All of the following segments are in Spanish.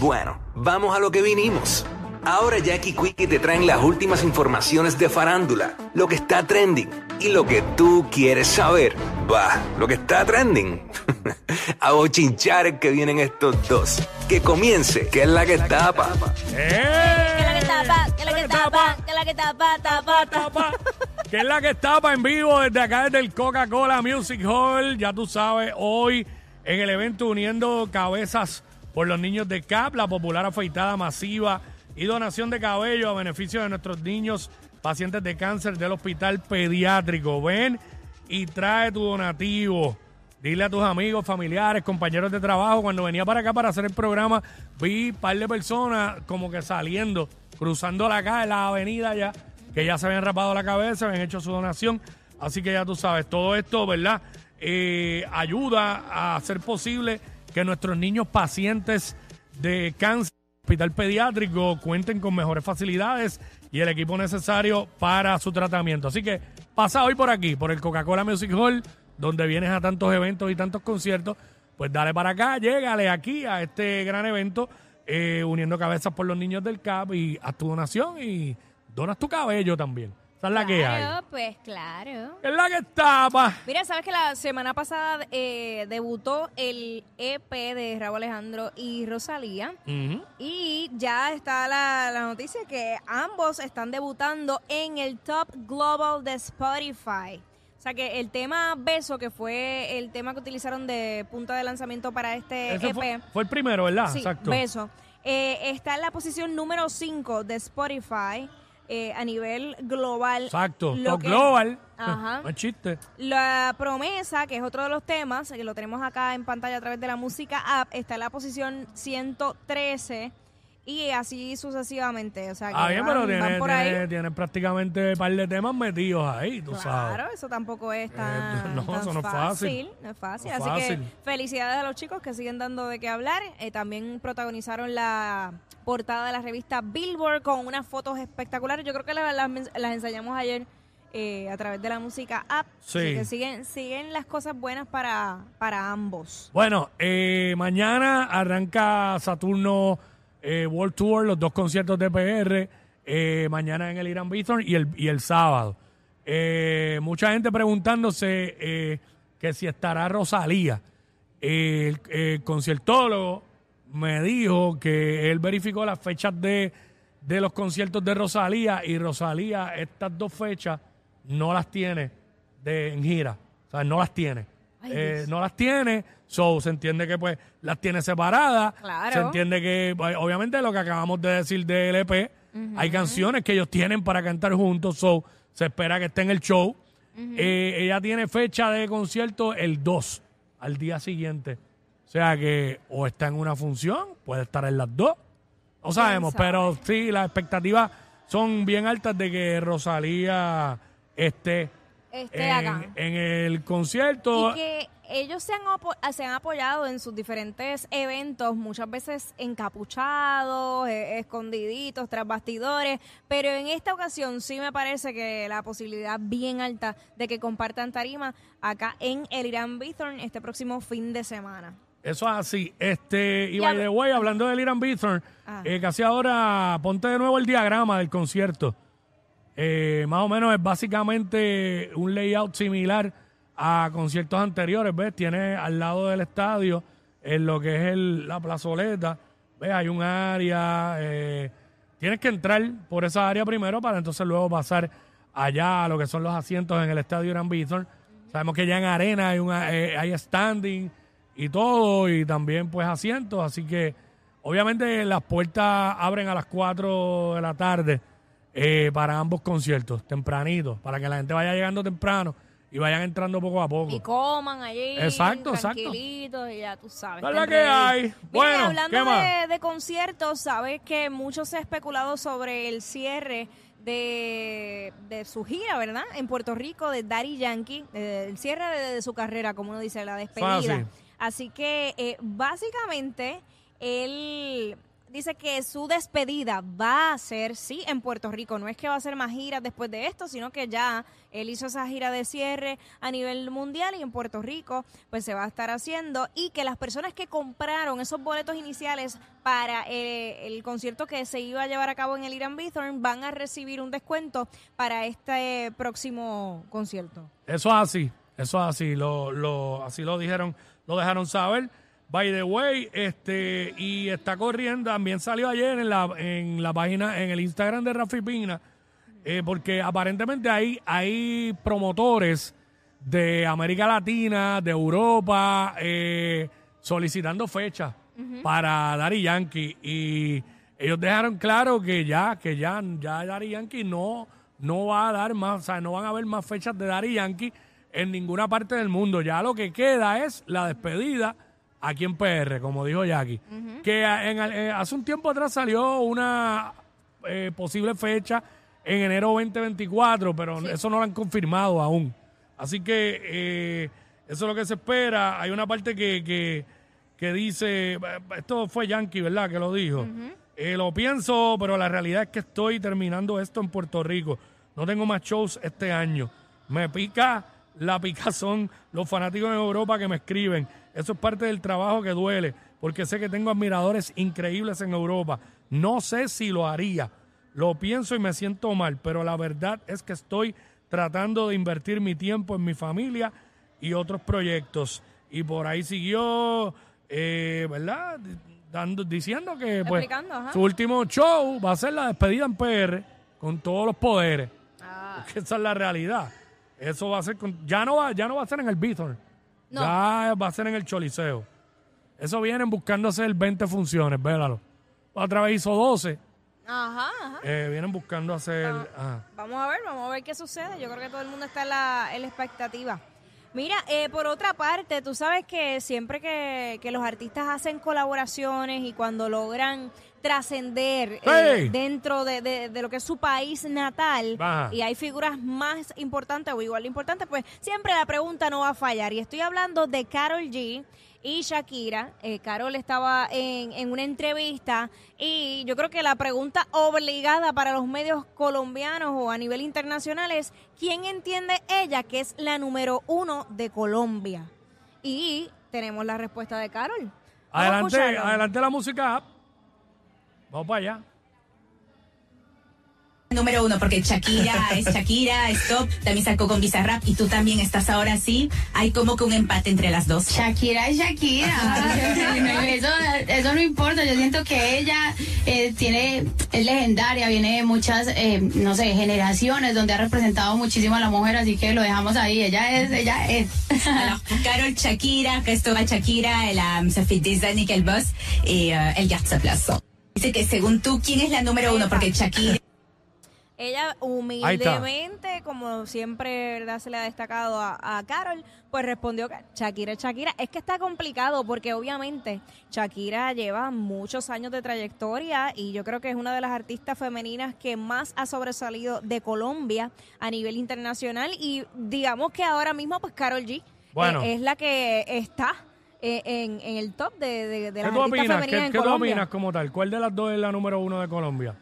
Bueno, vamos a lo que vinimos. Ahora Jackie Quickie te traen las últimas informaciones de farándula, lo que está trending y lo que tú quieres saber. Va, lo que está trending. a bochinchar que vienen estos dos. Que comience, que es la que tapa. ¡Eh! Que la que tapa, que la que tapa, que la que tapa, tapa, tapa. que es la que tapa en vivo desde acá, desde el Coca-Cola Music Hall. Ya tú sabes, hoy en el evento Uniendo Cabezas por los Niños de CAP, la popular afeitada masiva y donación de cabello a beneficio de nuestros niños pacientes de cáncer del hospital pediátrico. Ven y trae tu donativo. Dile a tus amigos, familiares, compañeros de trabajo. Cuando venía para acá para hacer el programa, vi un par de personas como que saliendo, cruzando la calle, la avenida ya, que ya se habían rapado la cabeza, habían hecho su donación. Así que ya tú sabes, todo esto, ¿verdad? Eh, ayuda a hacer posible que nuestros niños pacientes de cáncer hospital pediátrico cuenten con mejores facilidades y el equipo necesario para su tratamiento. Así que pasa hoy por aquí, por el Coca-Cola Music Hall, donde vienes a tantos eventos y tantos conciertos. Pues dale para acá, llégale aquí a este gran evento, eh, uniendo cabezas por los niños del CAP y haz tu donación y donas tu cabello también. Esa es la que hay. Claro, pues claro. Es la que tapa. Mira, sabes que la semana pasada eh, debutó el EP de Rabo Alejandro y Rosalía. Ujú. Y ya está la, la noticia que ambos están debutando en el Top Global de Spotify. O sea que el tema Beso, que fue el tema que utilizaron de punta de lanzamiento para este Ese EP. fue, fue el primero, ¿verdad? Sí, Exacto. Beso. Eh, está en la posición número 5 de Spotify eh, a nivel global. Exacto. Lo que- Global. Ajá. No es chiste. La promesa, que es otro de los temas, que lo tenemos acá en pantalla a través de la música app, está en la posición 113 y así sucesivamente. O sea, que Ah, bien, van, pero van tiene, por tiene, ahí. tiene prácticamente un par de temas metidos ahí, tú sabes. Claro, eso tampoco es tan, no, tan eso no es fácil. No es fácil. No Así fácil. que felicidades a los chicos que siguen dando de qué hablar. Eh, también protagonizaron la portada de la revista Billboard con unas fotos espectaculares. Yo creo que la- las, las enseñamos ayer eh, a través de la música app. Sí. Así que siguen, siguen las cosas buenas para, para ambos. Bueno, eh, mañana arranca Saturno eh, World Tour, los dos conciertos de PR, mañana en el Irán Bithorn y el, y el sábado. Mucha gente preguntándose que si estará Rosalía. El, el conciertólogo me dijo que él verificó las fechas de, de los conciertos de Rosalía y Rosalía estas dos fechas no las tiene de, en gira. O sea, no las tiene. Ay, Eh, no las tiene, so se entiende que pues las tiene separadas. Claro. Se entiende que, pues, obviamente, lo que acabamos de decir del EP, hay canciones que ellos tienen para cantar juntos, so se espera que esté en el show. Eh, ella tiene fecha de concierto el 2, al día siguiente. O sea que o está en una función, puede estar en las dos. No sabemos, sabe? pero sí, las expectativas son bien altas de que Rosalía esté en, el concierto. Y que ellos se han, apo- se han apoyado en sus diferentes eventos, muchas veces encapuchados, eh, escondiditos, tras bastidores, pero en esta ocasión sí me parece que la posibilidad bien alta de que compartan tarima acá en el Irán Bithorn este próximo fin de semana. Eso es así. Este, y by the way, hablando del Irán Bithorn, Ah. eh, casi ahora ponte de nuevo el diagrama del concierto. Eh, más o menos es básicamente un layout similar a conciertos anteriores, ¿ves? Tiene al lado del estadio, en lo que es el- la plazoleta, ¿ves? Hay un área, eh, tienes que entrar por esa área primero para entonces luego pasar allá a lo que son los asientos en el estadio Irán Bithorn. Sabemos que ya en arena hay, una, eh, hay standing y todo, y también pues asientos, así que obviamente las puertas abren a las 4 de la tarde eh, para ambos conciertos, tempranito, para que la gente vaya llegando temprano y vayan entrando poco a poco. Y coman allí, Exacto, exacto. tranquilitos, y ya tú sabes. Estén que hay. Mira, Bueno, hablando ¿qué más? De, de conciertos, sabes que mucho se ha especulado sobre el cierre de, de su gira, ¿verdad? En Puerto Rico, de Daddy Yankee, eh, el cierre de, de su carrera, como uno dice, la despedida. Fácil. Así que, eh, básicamente, él dice que su despedida va a ser, sí, en Puerto Rico. No es que va a hacer más giras después de esto, sino que ya él hizo esa gira de cierre a nivel mundial y en Puerto Rico pues se va a estar haciendo y que las personas que compraron esos boletos iniciales para eh, el concierto que se iba a llevar a cabo en el Irán Bithorn van a recibir un descuento para este próximo concierto. Eso es así, eso es así, lo, lo, así lo dijeron, lo dejaron saber. By the way, este, y está corriendo, también salió ayer en la, en la página, en el Instagram de Rafi Pina, eh, porque aparentemente hay, hay promotores de América Latina, de Europa, eh, solicitando fechas para Dari Yankee. Y ellos dejaron claro que ya, que ya, ya Dari Yankee no, no va a dar más, o sea, no van a haber más fechas de Dari Yankee en ninguna parte del mundo. Ya lo que queda es la despedida aquí en PR, como dijo Jackie. Que en, eh, hace un tiempo atrás salió una eh, posible fecha en enero 2024, pero eso no lo han confirmado aún. Así que eh, eso es lo que se espera. Hay una parte que, que, que dice, esto fue Yankee, ¿verdad? Que lo dijo. lo pienso, pero la realidad es que estoy terminando esto en Puerto Rico. No tengo más shows este año. Me pica la picazón los fanáticos en Europa que me escriben. Eso es parte del trabajo que duele, porque sé que tengo admiradores increíbles en Europa. No sé si lo haría. Lo pienso y me siento mal, pero la verdad es que estoy tratando de invertir mi tiempo en mi familia y otros proyectos. Y por ahí siguió, eh, ¿verdad? Dando, diciendo que pues, su último show va a ser la despedida en PR con todos los poderes. Ah. esa es la realidad. Eso va a ser con, ya no va, ya no va a ser en el Bithorn. Ya va a ser en el Choliseo. Eso vienen buscando hacer 20 funciones, véalo. Otra vez hizo 12. Ajá, ajá. Eh, vienen buscando hacer. Vamos a ver, vamos a ver qué sucede. Yo creo que todo el mundo está en la, en la expectativa. Mira, eh, por otra parte, tú sabes que siempre que, que, los artistas hacen colaboraciones y cuando logran trascender eh, dentro de, de, lo que es su país natal y hay figuras más importantes o igual de importantes, pues siempre la pregunta no va a fallar. Y estoy hablando de Carol G y Shakira. Eh, Carol estaba en, en, una entrevista y yo creo que la pregunta obligada para los medios colombianos o a nivel internacional es ¿quién entiende ella que es la número uno de Colombia? Y tenemos la respuesta de Carol. Adelante, adelante la música. Vamos para allá. Número uno, porque Shakira es Shakira, Stop, también sacó con Bizarrap y tú también estás ahora sí. Hay como que un empate entre las dos. Shakira es Shakira. eso, eso no importa. Yo siento que ella eh, tiene, es legendaria, viene de muchas, eh, no sé, generaciones donde ha representado muchísimo a la mujer, así que lo dejamos ahí. Ella es, ella es. Carol Shakira, Christophe Shakira, la um, Sophie Disney, el boss, y uh, el garde Dice que según tú, ¿quién es la número uno? Porque Shakira... Ella humildemente, como siempre ¿verdad? se le ha destacado a, Carol, pues respondió que Shakira es Shakira. Es que está complicado porque obviamente Shakira lleva muchos años de trayectoria y yo creo que es una de las artistas femeninas que más ha sobresalido de Colombia a nivel internacional y digamos que ahora mismo pues Carol G eh, es la que está eh, en, el top de, de, de las ¿Qué, en ¿qué tú opinas como tal? ¿Cuál de las dos es la número uno de Colombia?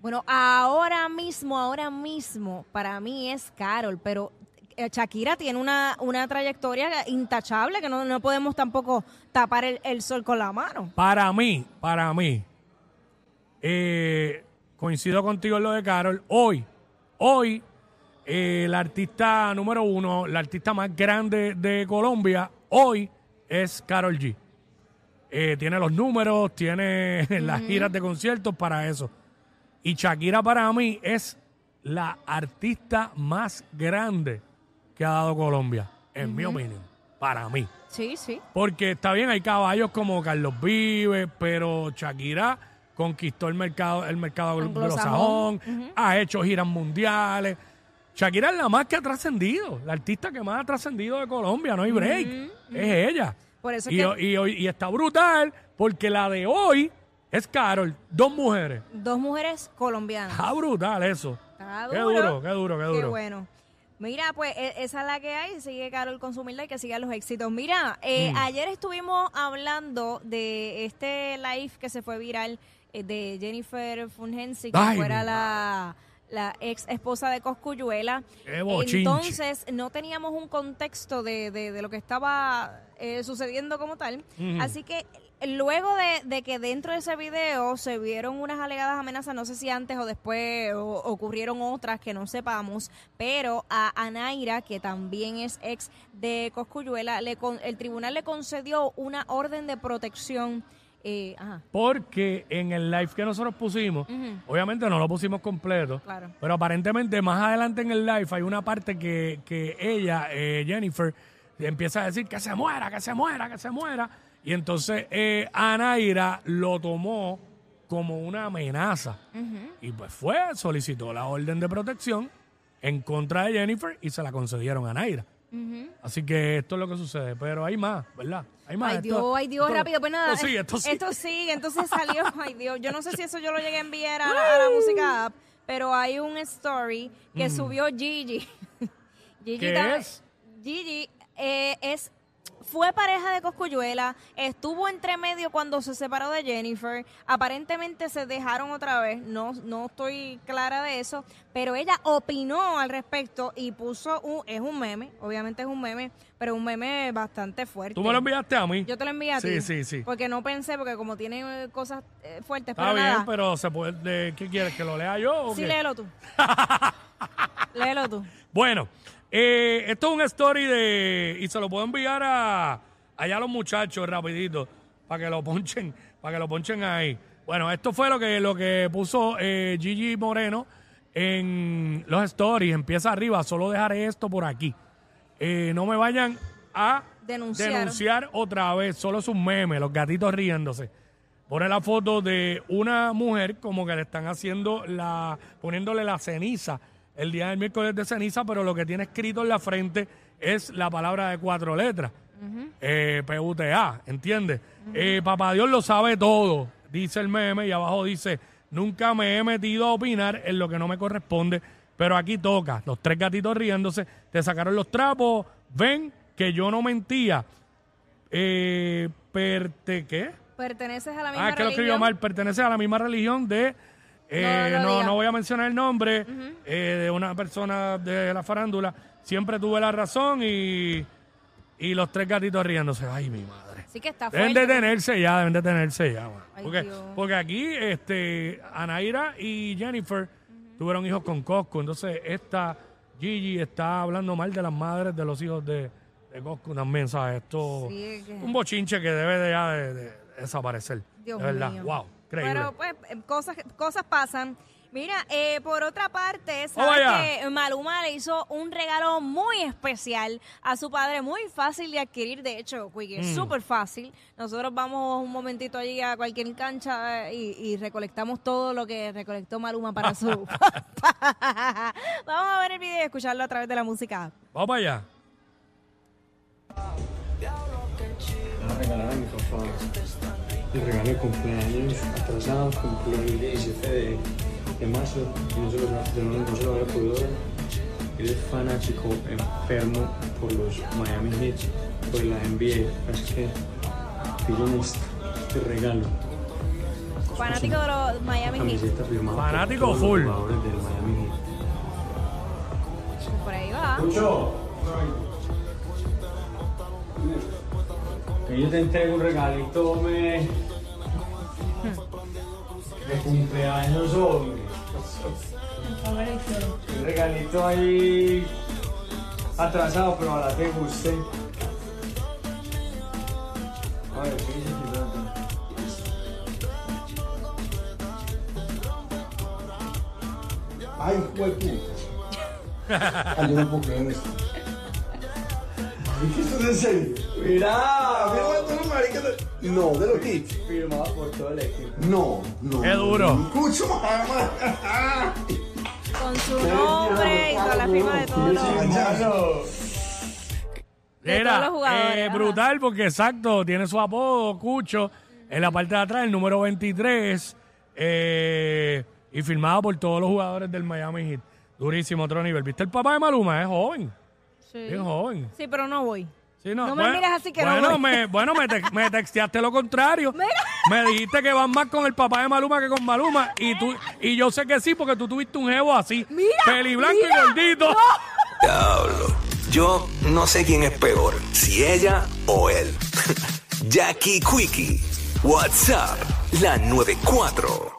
Bueno, ahora mismo, ahora mismo, para mí es Carol, pero eh, Shakira tiene una, una trayectoria intachable que no, no podemos tampoco tapar el, sol con la mano. Para mí, para mí, eh, coincido contigo en lo de Carol. Hoy, hoy, eh, la artista número uno, la artista más grande de Colombia, hoy es Carol G. tiene los números, tiene las giras de conciertos para eso. Y Shakira para mí es la artista más grande que ha dado Colombia, en mi opinión, para mí. Sí, sí. Porque está bien, hay caballos como Carlos Vives, pero Shakira conquistó el mercado, el mercado anglosajón, ha hecho giras mundiales. Shakira es la más que ha trascendido, la artista que más ha trascendido de Colombia, no hay break, es ella. Por eso y, y está brutal porque la de hoy es Carol, dos mujeres. Dos mujeres colombianas. Ah, brutal eso. Está duro. Qué duro, qué duro, qué duro. Qué bueno. Mira, pues e- esa es la que hay. Sigue Carol con su humildad y que sigan los éxitos. Mira, eh, Mm. ayer estuvimos hablando de este live que se fue viral eh, de Jennifer Fungensi, que Ay, fuera mi la, la ex esposa de Coscuyuela. Entonces, no teníamos un contexto de, de- de lo que estaba eh, sucediendo como tal. Así que luego de, de que dentro de ese video se vieron unas alegadas amenazas, no sé si antes o después o- ocurrieron otras que no sepamos, pero a Anaira, que también es ex de Coscuyuela, le con- el tribunal le concedió una orden de protección. Eh, ajá, Porque en el live que nosotros pusimos, Ujú. obviamente no lo pusimos completo, Claro. pero aparentemente más adelante en el live hay una parte que, que ella, eh, Jennifer, empieza a decir que se muera, que se muera, que se muera. Y entonces eh, Anaira lo tomó como una amenaza. Y pues fue, solicitó la orden de protección en contra de Jennifer y se la concedieron a Anaira. Así que esto es lo que sucede. Pero hay más, ¿verdad? Hay más. Ay Esto- Dios, ay Dios, esto- rápido, pues nada. Esto sí, esto sí. Esto sigue, entonces salió, ay Dios, yo no sé si eso yo lo llegué a enviar a la, a la música app, pero hay un story que subió Gigi. Gigi ¿Qué es? Gigi eh, es fue pareja de Coscuyuela, estuvo entre medio cuando se separó de Jennifer, aparentemente se dejaron otra vez, no, no estoy clara de eso, pero ella opinó al respecto y puso un, es un meme, obviamente es un meme, pero un meme bastante fuerte. Tú me lo enviaste a mí. Yo te lo envié a Sí, ti. sí, sí. Porque no pensé, porque como tiene eh, cosas eh, fuertes, Está pero bien, nada. pero se puede, de- ¿qué quieres? ¿Que lo lea yo? o Sí, qué? léelo tú. léelo tú. Bueno, eh, esto es un story de... Y se lo puedo enviar a allá a los muchachos rapidito, para que lo ponchen, para que lo ponchen ahí. Bueno, esto fue lo que, lo que puso eh, Gigi Moreno en los stories. Empieza arriba, solo dejaré esto por aquí. Eh, no me vayan a Denunciar. denunciar otra vez, solo es un meme, los gatitos riéndose. Pone la foto de una mujer como que le están haciendo la, poniéndole la ceniza el día del miércoles de ceniza, pero lo que tiene escrito en la frente es la palabra de cuatro letras. Eh, PUTA, ¿entiendes? Eh, papá Dios lo sabe todo, dice el meme, y abajo dice, nunca me he metido a opinar en lo que no me corresponde, pero aquí toca. Los tres gatitos riéndose, te sacaron los trapos, ven que yo no mentía. Eh, perte, ¿qué? Perteneces a la misma Ah, es que lo escribió religión. mal. Pertenece a la misma religión de. Eh, No, no voy a mencionar el nombre eh, de una persona de la farándula. Siempre tuve la razón y, y los tres gatitos riéndose. Ay, mi madre. Sí que está Deben fuerte. detenerse ya, deben detenerse ya. Ay, Porque, Dios. porque aquí este, Anaira y Jennifer tuvieron hijos con Cosco. Entonces, esta Gigi está hablando mal de las madres de los hijos de, de Cosco también, ¿sabes? Esto Sí, es que- un bochinche que debe de, ya de- de desaparecer. Dios de verdad, mío. wow, increíble. Pero pues eh, cosas, cosas pasan. Mira, eh, por otra parte, Vamos sabes que Maluma le hizo un regalo muy especial a su padre, muy fácil de adquirir, de hecho, Quickie, Mm. es súper fácil. Nosotros vamos un momentito allí a cualquier cancha eh, y, y recolectamos todo lo que recolectó Maluma para su papá. Vamos a ver el video y escucharlo a través de la música. Vamos para allá. Me el regalo de cumpleaños atrasado, cumplió el 17 de, de marzo y no se, lo, no, no se lo había podido dar. Él es fanático, enfermo por los Miami Heat, por la NBA. Así que piden este, este regalo. Fanático de los Miami Heat. Fanático los full. jugadores del Miami Heat. Por ahí va. Mucho. Que yo te entrego un regalito, me. De cumpleaños, hombre. Un regalito ahí. Atrasado, pero ojalá te guste. A ver, ¿qué dice? Ay, huepu. Ay, yo no puedo creer esto. ¿Qué esto es en serio? Mira, Mira, no, marica, de- No, de los hits. firmado por todo el equipo. No, no. Qué duro. Escucho, mamá. Con su nombre y con la firma de todos los... De Era todos los jugadores, eh, brutal porque exacto, tiene su apodo, Cucho, en la parte de atrás, el número 23, eh, y firmado por todos los jugadores del Miami Heat. Durísimo, otro nivel. ¿Viste el papá de Maluma? Es joven. Sí. Es joven. Sí, pero no voy. Sí, No me mires así que no bueno, voy. me, bueno, me, te- me texteaste lo contrario. Mira. Me dijiste que vas más con el papá de Maluma que con Maluma. Y tú y yo sé que sí, porque tú tuviste un jevo así. Mira, Peli blanco mira. y gordito. Diablo. Yo no sé quién es peor, si ella o él. Jackie Quickie, WhatsApp, la 94.